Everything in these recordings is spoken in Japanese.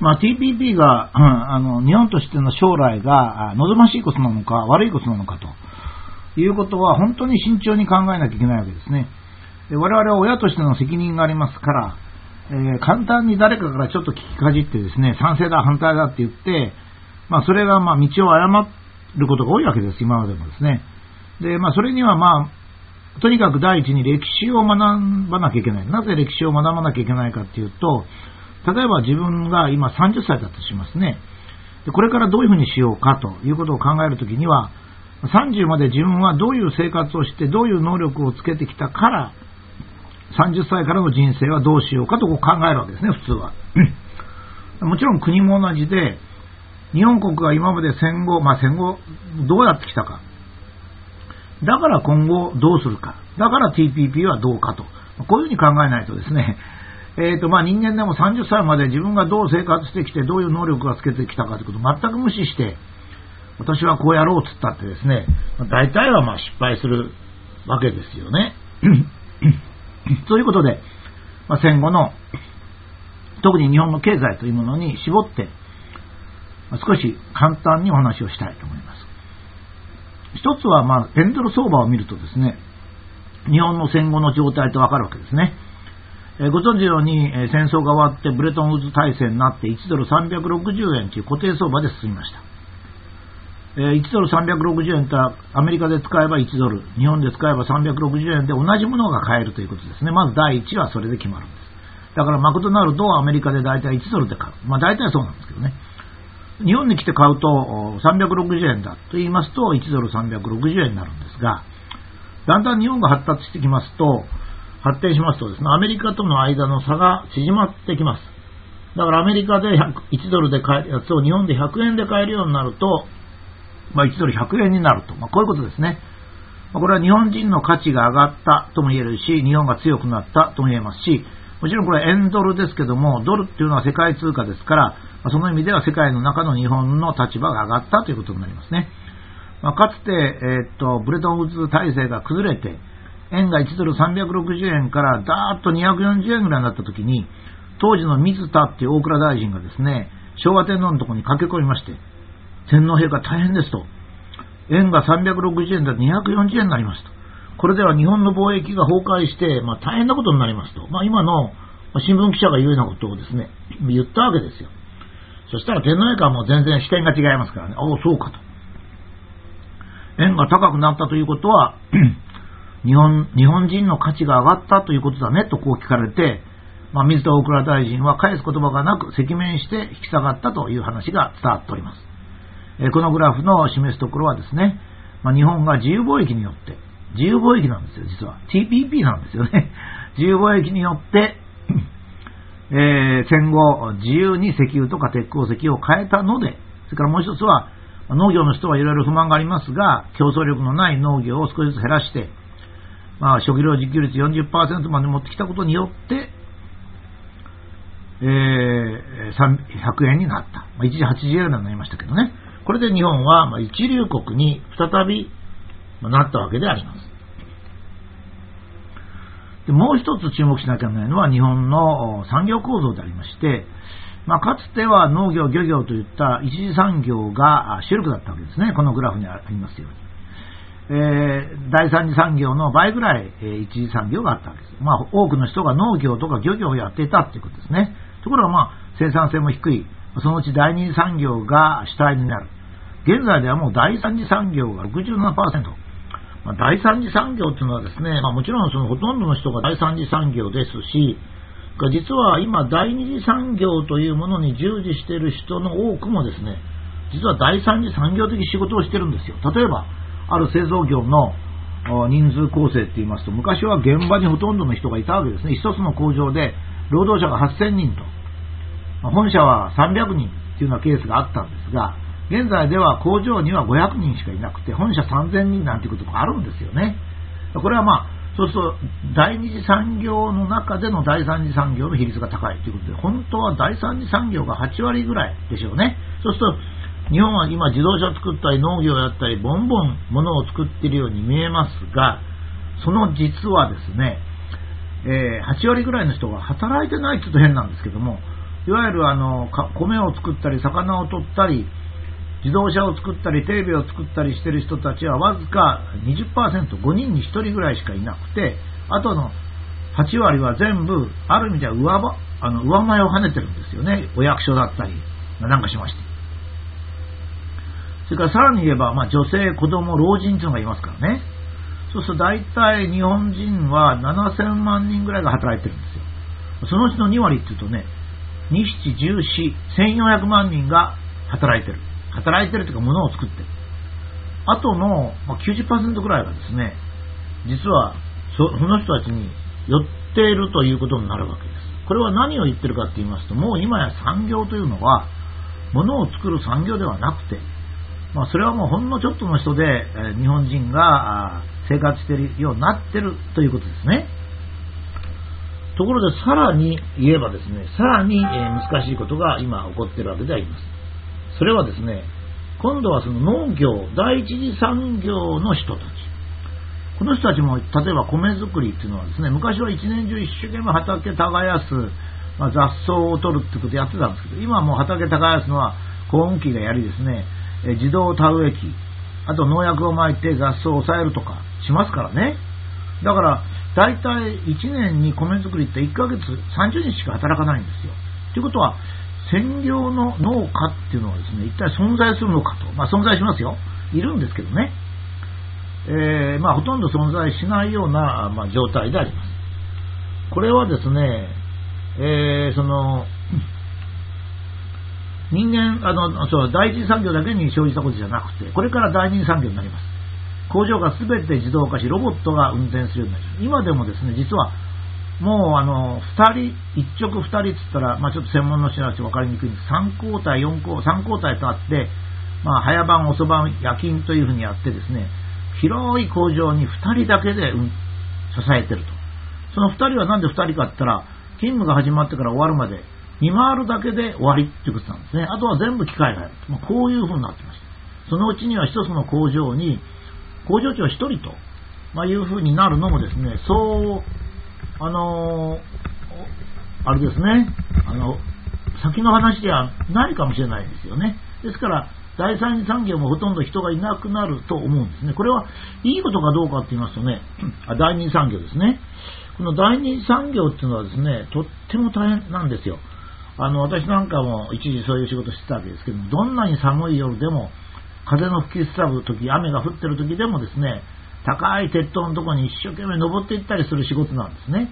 まあ、TPP が、うん、あの日本としての将来が望ましいことなのか悪いことなのかということは本当に慎重に考えなきゃいけないわけですね。で我々は親としての責任がありますから、えー、簡単に誰かからちょっと聞きかじってですね、賛成だ、反対だって言って、まあ、それがまあ道を誤ることが多いわけです、今までもですね。で、まあ、それにはまあ、とにかく第一に歴史を学ばなきゃいけない。なぜ歴史を学ばなきゃいけないかっていうと、例えば自分が今30歳だとしますね。でこれからどういうふうにしようかということを考えるときには、30まで自分はどういう生活をして、どういう能力をつけてきたから、30歳からの人生はどうしようかとこう考えるわけですね、普通は。もちろん国も同じで、日本国が今まで戦後、まあ、戦後どうやってきたか。だから今後どうするか。だから TPP はどうかと。こういうふうに考えないとですね、えーとまあ、人間でも30歳まで自分がどう生活してきて、どういう能力がつけてきたかということを全く無視して、私はこうやろうと言ったってですね、大体はまあ失敗するわけですよね。ということで、まあ、戦後の、特に日本の経済というものに絞って、少し簡単にお話をしたいと思います。一つは、まあ、ペンドル相場を見るとですね、日本の戦後の状態とわかるわけですね。えご存知のように、え戦争が終わってブレトンウッズ体制になって1ドル360円という固定相場で進みました。え1ドル360円とアメリカで使えば1ドル、日本で使えば360円で同じものが買えるということですね。まず第1はそれで決まるんです。だからマクドナルドはアメリカで大体1ドルで買う。まあ大体そうなんですけどね。日本に来て買うと360円だと言いますと1ドル360円になるんですが、だんだん日本が発達してきますと、発展しますとですね、アメリカとの間の差が縮まってきます。だからアメリカで1ドルで買えるやつを日本で100円で買えるようになると、まあ、1ドル100円になると。まあ、こういうことですね。まこれは日本人の価値が上がったとも言えるし、日本が強くなったとも言えますし、もちろんこれ円ドルですけども、ドルっていうのは世界通貨ですから、まその意味では世界の中の日本の立場が上がったということになりますね。ま、かつて、えー、っと、ブレトンウッズ体制が崩れて、円が1ドル360円からダーッと240円ぐらいになった時に、当時の水田っていう大蔵大臣がですね、昭和天皇のところに駆け込みまして、天皇陛下大変ですと。円が360円だと240円になりますと。これでは日本の貿易が崩壊して、まあ、大変なことになりますと。まあ、今の新聞記者が言うようなことをですね、言ったわけですよ。そしたら天皇陛下はもう全然視点が違いますからね。おお、そうかと。円が高くなったということは、日本、日本人の価値が上がったということだねとこう聞かれて、まあ、水田大蔵大臣は返す言葉がなく赤面して引き下がったという話が伝わっております。えこのグラフの示すところはですね、まあ、日本が自由貿易によって、自由貿易なんですよ、実は。TPP なんですよね。自由貿易によって、えー、戦後、自由に石油とか鉄鉱石を変えたので、それからもう一つは、農業の人はいろいろ不満がありますが、競争力のない農業を少しずつ減らして、まあ、食料自給率40%まで持ってきたことによって、えー、100円になった。まあ、一時80円になりましたけどね。これで日本は一流国に再びなったわけであります。でもう一つ注目しなきゃいけないのは日本の産業構造でありまして、まあ、かつては農業、漁業といった一次産業が主力だったわけですね。このグラフにありますように。えー、第三次産業の倍ぐらい、えー、一次産業があったわけです。まあ、多くの人が農業とか漁業をやっていたということですね。ところが、まあ、生産性も低い。そのうち第二次産業が主体になる。現在ではもう第三次産業が67%。まあ、第三次産業というのはですね、まあ、もちろんそのほとんどの人が第三次産業ですし、実は今第二次産業というものに従事している人の多くもですね、実は第三次産業的仕事をしてるんですよ。例えば、ある製造業の人数構成って言いますと、昔は現場にほとんどの人がいたわけですね。一つの工場で労働者が8000人と、本社は300人っていうようなケースがあったんですが、現在では工場には500人しかいなくて、本社3000人なんていうことがあるんですよね。これはまあ、そうすると、第二次産業の中での第三次産業の比率が高いということで、本当は第三次産業が8割ぐらいでしょうね。そうすると、日本は今自動車を作ったり農業をやったり、ボンボン物を作っているように見えますが、その実はですね、えー、8割ぐらいの人が働いてないって言うと変なんですけども、いわゆるあの米を作ったり魚を取ったり自動車を作ったりテレビを作ったりしてる人たちはわずか 20%5 人に1人ぐらいしかいなくてあとの8割は全部ある意味では上あの上前を跳ねてるんですよね。お役所だったりなんかしまして。それからさらに言えば、まあ、女性、子供、老人というのがいますからねそうすると大体日本人は7000万人ぐらいが働いてるんですよそのうちの2割っていうとね2、7、14、1400万人が働いてる働いてるというか物を作ってる。あとの90%ぐらいがですね、実はその人たちに寄っているということになるわけです。これは何を言ってるかって言いますと、もう今や産業というのは、物を作る産業ではなくて、まあ、それはもうほんのちょっとの人で、え日本人が生活しているようになってるということですね。ところでさらに言えばですね、さらにえ難しいことが今起こっているわけであります。それはですね、今度はその農業、第一次産業の人たち。この人たちも、例えば米作りっていうのはですね、昔は一年中一生懸命畑耕す、まあ、雑草を取るってことやってたんですけど、今はもう畑耕すのは耕運機がやりですね、え自動田植え機、あと農薬をまいて雑草を抑えるとかしますからね。だから、大体1年に米作りって1ヶ月30日しか働かないんですよ。ということは、専業の農家っていうのはですね、一体存在するのかと。まあ存在しますよ。いるんですけどね。えー、まあほとんど存在しないような、まあ、状態であります。これはですね、えー、その、人間、あの、そう、第一産業だけに生じたことじゃなくて、これから第二産業になります。工場が全て自動化し、ロボットが運転するようになります。今でもですね、実はもうあの2人、一直2人っつったら、まあ、ちょっと専門の人たち分かりにくいんです3交代、4交3交代とあって、まあ、早晩、遅晩、夜勤というふうにやってですね、広い工場に2人だけで、うん、支えてると。その2人はなんで2人かって言ったら、勤務が始まってから終わるまで、見回るだけで終わりっていうことなんですね。あとは全部機械がやる。まあ、こういうふうになってました。そのうちには一つの工場に、工場長1人と、まあ、いうふうになるのもですね、そうあのあれですね、あの、先の話ではないかもしれないですよね。ですから、第三次産業もほとんど人がいなくなると思うんですね。これはいいことかどうかって言いますとね、あ第二次産業ですね。この第二次産業っていうのはですね、とっても大変なんですよ。あの、私なんかも一時そういう仕事してたわけですけども、どんなに寒い夜でも、風の吹きすさぶ時、雨が降ってる時でもですね、高い鉄塔のとこに一生懸命登っていったりする仕事なんですね。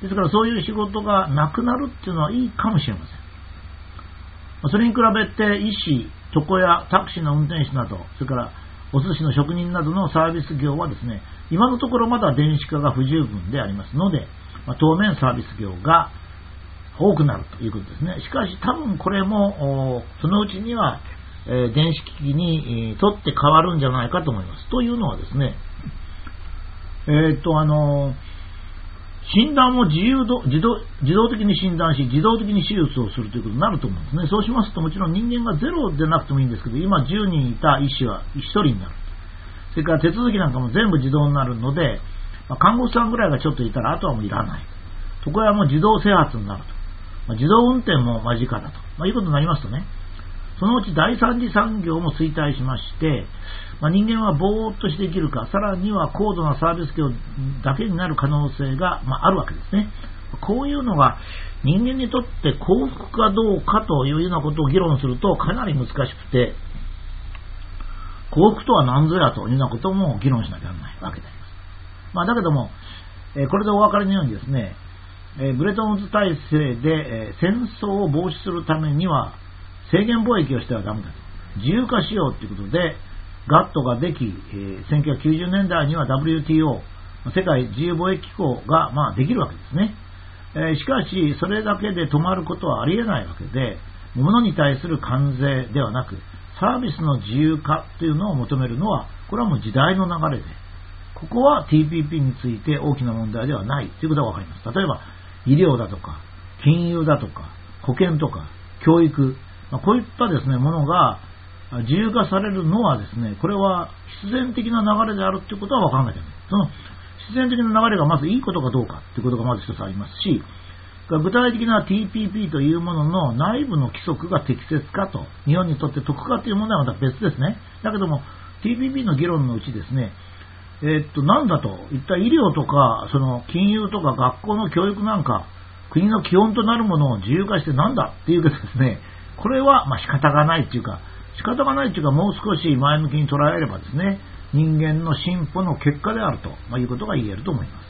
ですからそういう仕事がなくなるっていうのはいいかもしれません。それに比べて医師、床屋、タクシーの運転手など、それからお寿司の職人などのサービス業はですね、今のところまだ電子化が不十分でありますので、ま、当面サービス業が多くなるということですね。しかし多分これも、そのうちには、え、電子機器に、えー、取って変わるんじゃないかと思います。というのはですね、えー、っと、あの、診断を自由度自動自動的に診断し、自動的に手術をするということになると思うんですね。そうしますと、もちろん人間がゼロでなくてもいいんですけど、今10人いた医師は1人になる。それから手続きなんかも全部自動になるので、ま、看護師さんぐらいがちょっといたら、あとはもういらない。床屋もう自動制圧になると。ま、自動運転も間近だと。まあ、いうことになりますとね、そのうち第三次産業も衰退しまして、まあ、人間はぼーっとして生きるか、さらには高度なサービス業だけになる可能性が、まあ、あるわけですね。こういうのが人間にとって幸福かどうかというようなことを議論するとかなり難しくて、幸福とは何ぞやというようなことも議論しなきゃならないわけであります。まあ、だけども、これでお分かりのようにですね、えブレトンズ体制で、え戦争を防止するためには制限貿易をしてはダメだと。自由化しようということで、ガットができ、え1990年代には WTO、世界自由貿易機構が、まあ、できるわけですね。えしかし、それだけで止まることはありえないわけで、物に対する関税ではなく、サービスの自由化というのを求めるのは、これはもう時代の流れで、ここは TPP について大きな問題ではないということがわかります。例えば、医療だとか、金融だとか、保険とか、教育、まあ、こういったですね、ものが自由化されるのはですね、これは必然的な流れであるということは分からなきゃいけない。その必然的な流れがまずいいことかどうかということがまず一つありますし、具体的な TPP というものの内部の規則が適切かと、日本にとって得かという問題はまた別ですね。だけども、TPP の議論のうちですね、えー、っと、なんだと、いった医療とか、その金融とか学校の教育なんか、国の基本となるものを自由化してなんだっていうけどですね、これはまあ仕方がないっていうか、仕方がないっていうか、もう少し前向きに捉えればですね、人間の進歩の結果であると、まいうことが言えると思います。